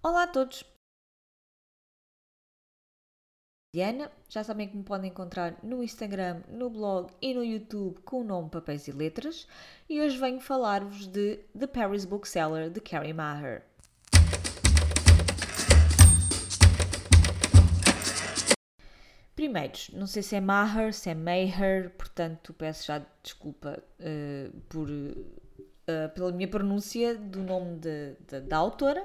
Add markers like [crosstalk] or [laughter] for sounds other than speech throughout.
Olá a todos! Diana, já sabem que me podem encontrar no Instagram, no blog e no YouTube com o nome Papéis e Letras e hoje venho falar-vos de The Paris Bookseller de Carrie Maher. Primeiros, não sei se é Maher, se é Maher, portanto peço já desculpa uh, por, uh, pela minha pronúncia do nome de, de, da autora.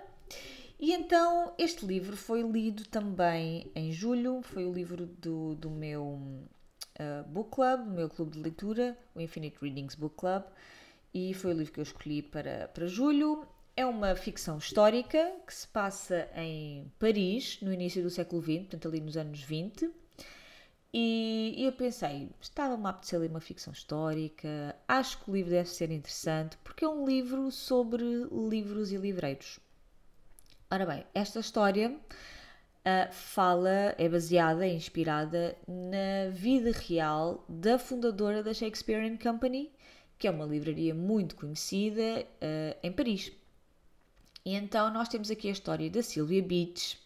E então este livro foi lido também em julho, foi o livro do, do meu uh, book club, do meu clube de leitura, o Infinite Readings Book Club, e foi o livro que eu escolhi para, para julho. É uma ficção histórica que se passa em Paris, no início do século XX, portanto ali nos anos 20 e, eu pensei, estava-me a apetecer ler uma ficção histórica, acho que o livro deve ser interessante, porque é um livro sobre livros e livreiros. Ora bem, esta história uh, fala, é baseada, é inspirada na vida real da fundadora da Shakespeare Company, que é uma livraria muito conhecida uh, em Paris. E então nós temos aqui a história da Sylvia Beach,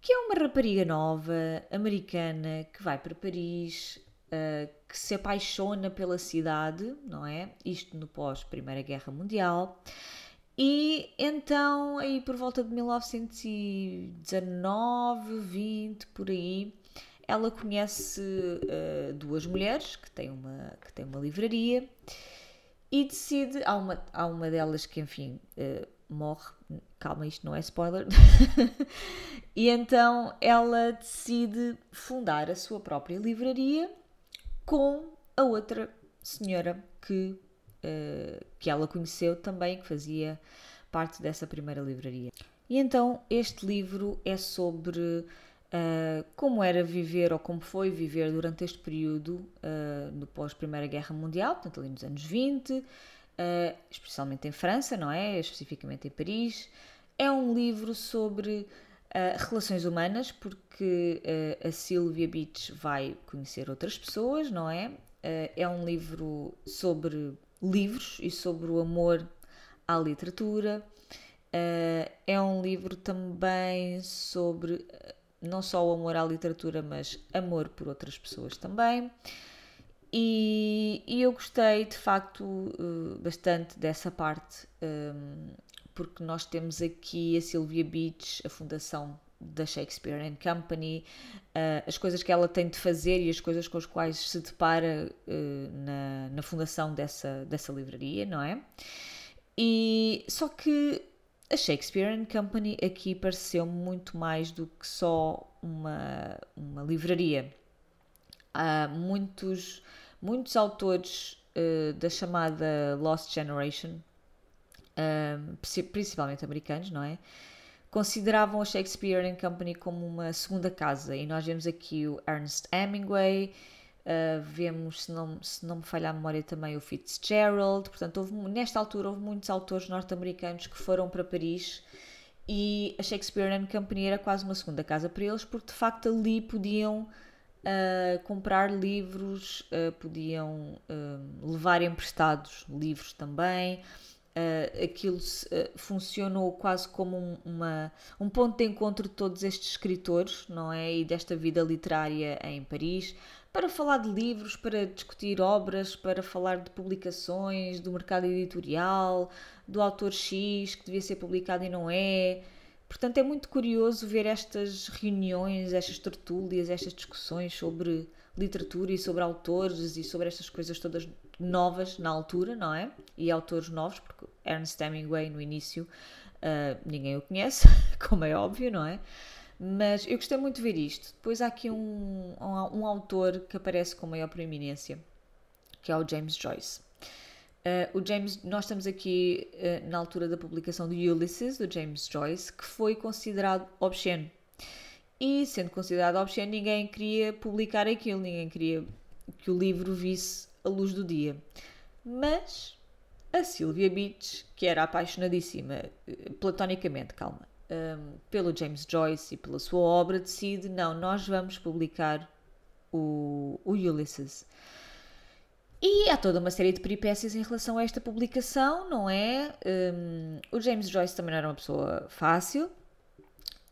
que é uma rapariga nova, americana, que vai para Paris, uh, que se apaixona pela cidade, não é? Isto no pós-Primeira Guerra Mundial. E então, aí por volta de 1919, 20, por aí, ela conhece uh, duas mulheres que têm uma, que têm uma livraria e decide. Há uma, há uma delas que, enfim, uh, morre. Calma, isto não é spoiler. [laughs] e então ela decide fundar a sua própria livraria com a outra senhora que, uh, que ela conheceu também, que fazia parte dessa primeira livraria. E então este livro é sobre uh, como era viver ou como foi viver durante este período uh, pós-Primeira Guerra Mundial, portanto ali nos anos 20, uh, especialmente em França, não é? Especificamente em Paris. É um livro sobre uh, relações humanas, porque uh, a Sylvia Beach vai conhecer outras pessoas, não é? é um livro sobre livros e sobre o amor à literatura. é um livro também sobre não só o amor à literatura, mas amor por outras pessoas também. E, e, eu gostei de facto uh, bastante dessa parte, um, porque nós temos aqui a Sylvia Beach, a fundação da Shakespeare and Company, uh, as coisas que ela tem de fazer e as coisas com as quais se depara uh, na, na fundação dessa, dessa livraria, não é? E só que a Shakespeare and Company aqui pareceu muito mais do que só uma, uma livraria. Há muitos muitos autores uh, da chamada Lost Generation, principalmente americanos, não é? Consideravam a Shakespeare and Company como uma segunda casa, e nós vemos aqui o Ernest Hemingway, uh, vemos, se não, se não me falha a memória, também o Fitzgerald. Portanto, houve, nesta altura houve muitos autores norte-americanos que foram para Paris e a Shakespeare and Company era quase uma segunda casa para eles, porque de facto ali podiam uh, comprar livros, uh, podiam uh, levar emprestados livros também. Aquilo funcionou quase como um, uma, um ponto de encontro de todos estes escritores, não é? E desta vida literária em Paris, para falar de livros, para discutir obras, para falar de publicações, do mercado editorial, do autor X que devia ser publicado e não é. Portanto, é muito curioso ver estas reuniões, estas tertúlias, estas discussões sobre literatura e sobre autores e sobre estas coisas todas novas na altura, não é? E autores novos, porque Ernest Hemingway no início uh, ninguém o conhece, [laughs] como é óbvio, não é? Mas eu gostei muito de ver isto. Depois há aqui um, um, um autor que aparece com maior proeminência, que é o James Joyce. Uh, o James, nós estamos aqui uh, na altura da publicação do Ulysses, do James Joyce, que foi considerado obsceno. E sendo considerado obsceno, ninguém queria publicar aquilo, ninguém queria que o livro visse a luz do dia. Mas a Sylvia Beach, que era apaixonadíssima, uh, platonicamente, calma, um, pelo James Joyce e pela sua obra, decide: não, nós vamos publicar o, o Ulysses. E há toda uma série de peripécias em relação a esta publicação, não é? Um, o James Joyce também não era uma pessoa fácil,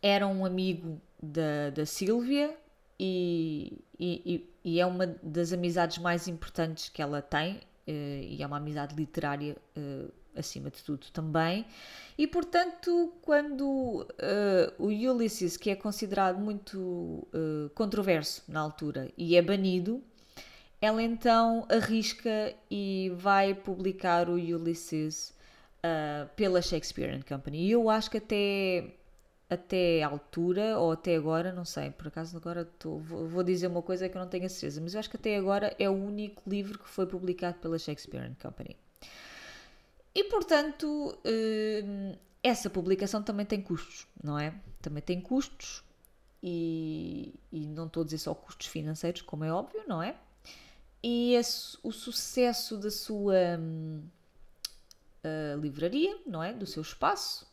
era um amigo da, da Sílvia e, e, e, é uma das amizades mais importantes que ela tem, uh, e é uma amizade literária uh, acima de tudo também. E portanto, quando uh, o Ulysses, que é considerado muito controverso na altura, e é banido, ela então arrisca e vai publicar o Ulysses pela Shakespeare Company. E eu acho que até até altura, ou até agora, não sei, por acaso agora tô, vou, dizer uma coisa que eu não tenho a certeza, mas eu acho que até agora é o único livro que foi publicado pela Shakespeare Company. E portanto, hum, essa publicação também tem custos, não é? Também tem custos, e, e não estou a dizer só custos financeiros, como é óbvio, não é? E esse, o sucesso da sua hum, livraria, não é? Do seu espaço,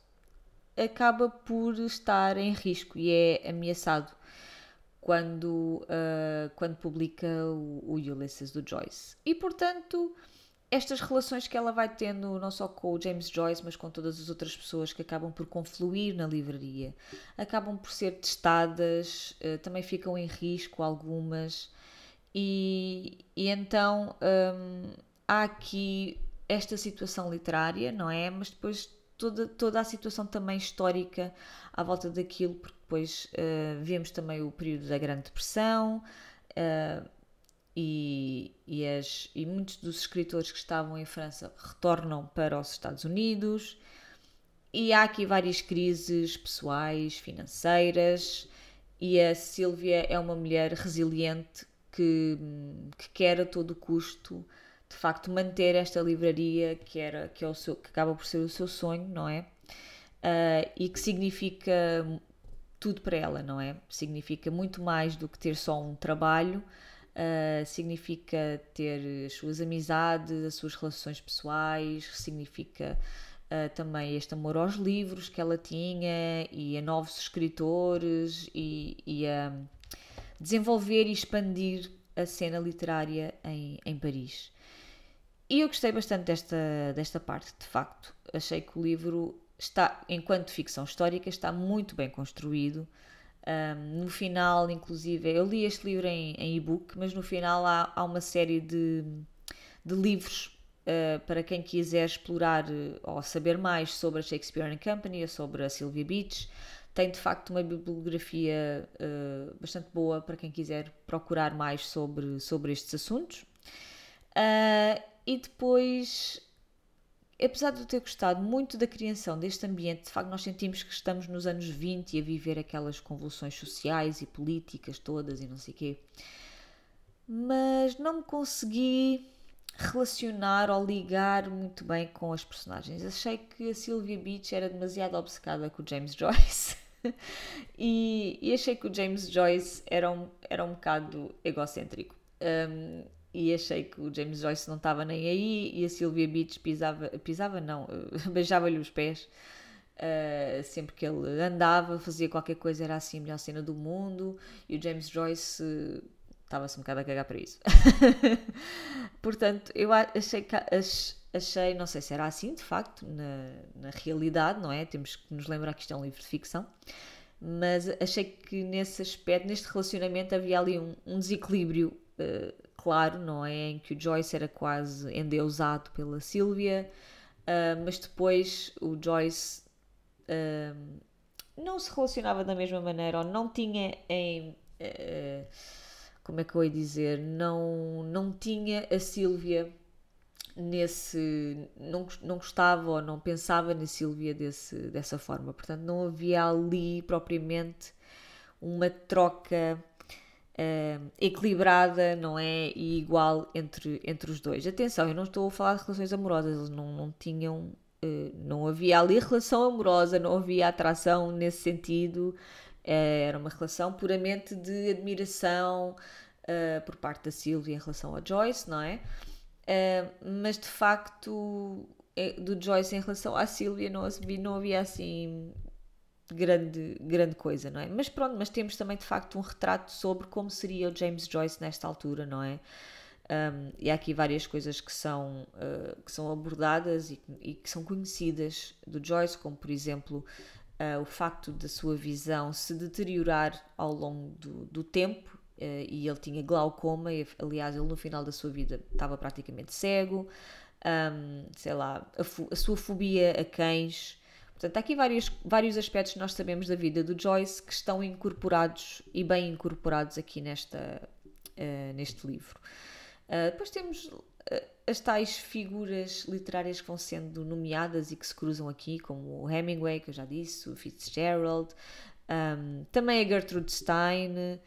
acaba por estar em risco e é ameaçado quando, uh, quando publica o, o, Ulysses do Joyce. E portanto, estas relações que ela vai tendo, não só com o James Joyce, mas com todas as outras pessoas que acabam por confluir na livraria, acabam por ser testadas, uh, também ficam em risco algumas, e, e então um, há aqui esta situação literária, não é? Mas depois toda, toda a situação também histórica à volta daquilo, porque depois uh, vemos também o período da Grande Depressão uh, e, e, as, e muitos dos escritores que estavam em França retornam para os Estados Unidos. E há aqui várias crises pessoais, financeiras, e a Sílvia é uma mulher resiliente que, que quer a todo custo de facto manter esta livraria que era que é o seu que acaba por ser o seu sonho não é uh, e que significa tudo para ela não é significa muito mais do que ter só um trabalho uh, significa ter as suas amizades as suas relações pessoais significa uh, também este amor aos livros que ela tinha e a novos escritores e, e a desenvolver e expandir a cena literária em, em Paris. E eu gostei bastante desta, desta parte, de facto. Achei que o livro está, enquanto ficção histórica, está muito bem construído. Um, no final, inclusive, eu li este livro em, em e-book, mas no final há, há uma série de, de livros uh, para quem quiser explorar uh, ou saber mais sobre a Shakespeare and Company sobre a Sylvia Beach. Tem de facto uma bibliografia uh, bastante boa para quem quiser procurar mais sobre, sobre estes assuntos. Uh, e depois, apesar de eu ter gostado muito da criação deste ambiente, de facto nós sentimos que estamos nos anos 20 e a viver aquelas convulsões sociais e políticas todas e não sei quê. Mas não me consegui relacionar ou ligar muito bem com as personagens. Achei que a Sylvia Beach era demasiado obcecada com o James [laughs] Joyce. e, e, achei que o James Joyce era um, era um bocado egocêntrico. Um, e achei que o James Joyce não estava nem aí e a Sylvia Beach pisava, pisava não, [laughs] beijava-lhe os pés uh, sempre que ele andava, fazia qualquer coisa, era assim a melhor cena do mundo e o James Joyce uh, estava-se um bocado a cagar para isso. [laughs] Portanto, eu achei, achei, não sei se era assim de facto, na, na realidade, não é? Temos que nos lembrar que isto é um livro de ficção mas achei que nesse aspecto, neste relacionamento, havia ali um, um desequilíbrio uh, claro, não é? Em que o Joyce era quase endeusado pela Sylvia, uh, mas depois o Joyce uh, não se relacionava da mesma maneira ou não tinha em. Uh, como é que eu ia dizer? Não, não tinha a Sylvia nesse. Não, não gostava ou não pensava na Sylvia desse, dessa forma. Portanto, não havia ali propriamente uma troca uh, equilibrada, não é? E igual entre, entre os dois. Atenção, eu não estou a falar de relações amorosas, eles não, não tinham. Uh, não havia ali relação amorosa, não havia atração nesse sentido, uh, era uma relação puramente de admiração por parte da Sylvia em relação a Joyce, não é? mas de facto, do Joyce em relação à Sylvia não, não havia assim grande, grande coisa, não é? Mas pronto, mas temos também de facto um retrato sobre como seria o James Joyce nesta altura, não é? Um, e há aqui várias coisas que são, uh, que são abordadas e, e, que são conhecidas do Joyce, como por exemplo uh, o facto da sua visão se deteriorar ao longo do, do tempo uh, e ele tinha glaucoma, e, aliás, ele no final da sua vida estava praticamente cego, um, sei lá, a, a, sua fobia a cães. Portanto, há aqui vários, vários aspectos que nós sabemos da vida do Joyce que estão incorporados e bem incorporados aqui nesta, uh, neste livro. depois temos as tais figuras literárias que vão sendo nomeadas e que se cruzam aqui, como o Hemingway, que eu já disse, o Fitzgerald, um, também a Gertrude Stein,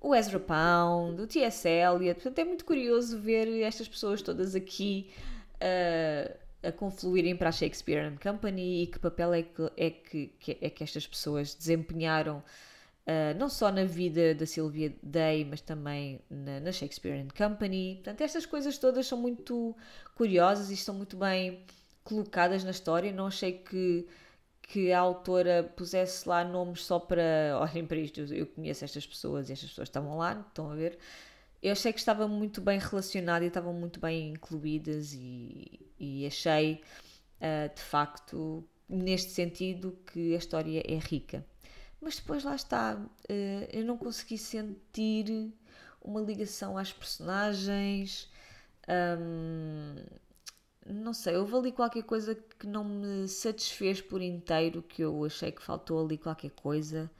o Ezra Pound, o T.S. Eliot. Portanto, é muito curioso ver estas pessoas todas aqui uh, a confluírem para a Shakespeare and Company e que papel é que, é que, é que estas pessoas desempenharam Uh, não só na vida da Sylvia Day, mas também na, na, Shakespeare and Company. Portanto, estas coisas todas são muito curiosas e estão muito bem colocadas na história. Não achei que, que a autora pusesse lá nomes só para. Olhem para isto, eu conheço estas pessoas e estas pessoas estavam lá, estão a ver. Eu achei que estava muito bem relacionada e estavam muito bem incluídas, e, e achei uh, de facto, neste sentido, que a história é rica mas depois lá está, eh, eu não consegui sentir uma ligação às personagens. não sei, houve ali qualquer coisa que não me satisfez por inteiro, que eu achei que faltou ali qualquer coisa.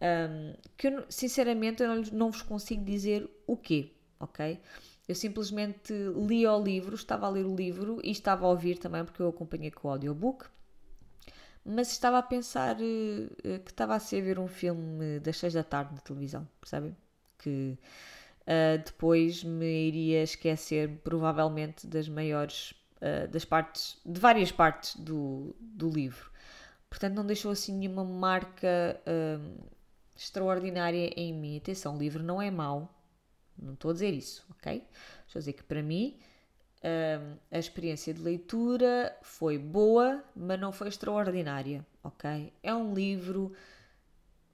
Um, que eu, sinceramente eu não, não vos consigo dizer o quê, ok? Eu simplesmente li o livro, estava a ler o livro e estava a ouvir também, porque eu acompanhei com o audiobook mas estava a pensar uh, que estava a ser ver um filme das 6 da tarde na televisão, percebem? Que uh, depois me iria esquecer provavelmente das maiores, uh, das partes, de várias partes do, do livro. Portanto, não deixou assim nenhuma marca extraordinária em mim. Atenção, o livro não é mau, não estou a dizer isso, ok? Estou a dizer que para mim a experiência de leitura foi boa, mas não foi extraordinária, ok? É um livro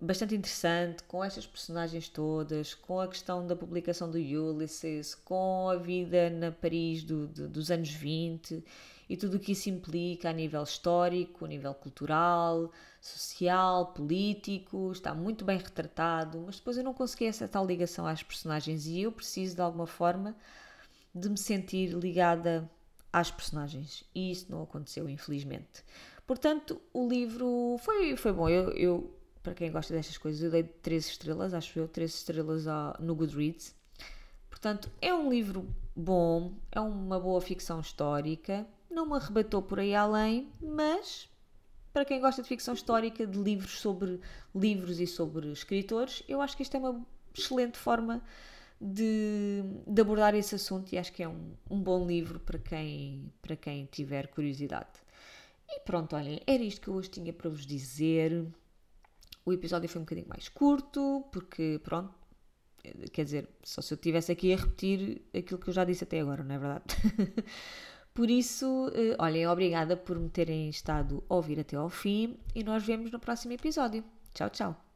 bastante interessante, com estas personagens todas, com a questão da publicação do Ulysses, com a vida na Paris do, dos anos 20 e tudo o que isso implica a nível histórico, a nível cultural, social, político, está muito bem retratado, mas depois eu não consegui essa tal ligação às personagens e eu preciso de alguma forma de me sentir ligada às personagens. E isso não aconteceu, infelizmente. Portanto, o livro foi, foi bom. Eu, eu, para quem gosta destas coisas, eu dei 3 estrelas, acho eu, 3 estrelas no Goodreads. Portanto, é um livro bom, é uma boa ficção histórica, não me arrebatou por aí além, mas para quem gosta de ficção histórica, de livros sobre livros e sobre escritores, eu acho que isto é uma excelente forma de, de abordar esse assunto e acho que é um, um bom livro para quem, para quem tiver curiosidade. E pronto, olhem, era isto que eu hoje tinha para vos dizer. O episódio foi um bocadinho mais curto, porque pronto, quer dizer, só se eu estivesse aqui a repetir aquilo que eu já disse até agora, não é verdade? [laughs] por isso, eh, olhem, obrigada por me terem estado a ouvir até ao fim e nós vemos no próximo episódio. Tchau, tchau!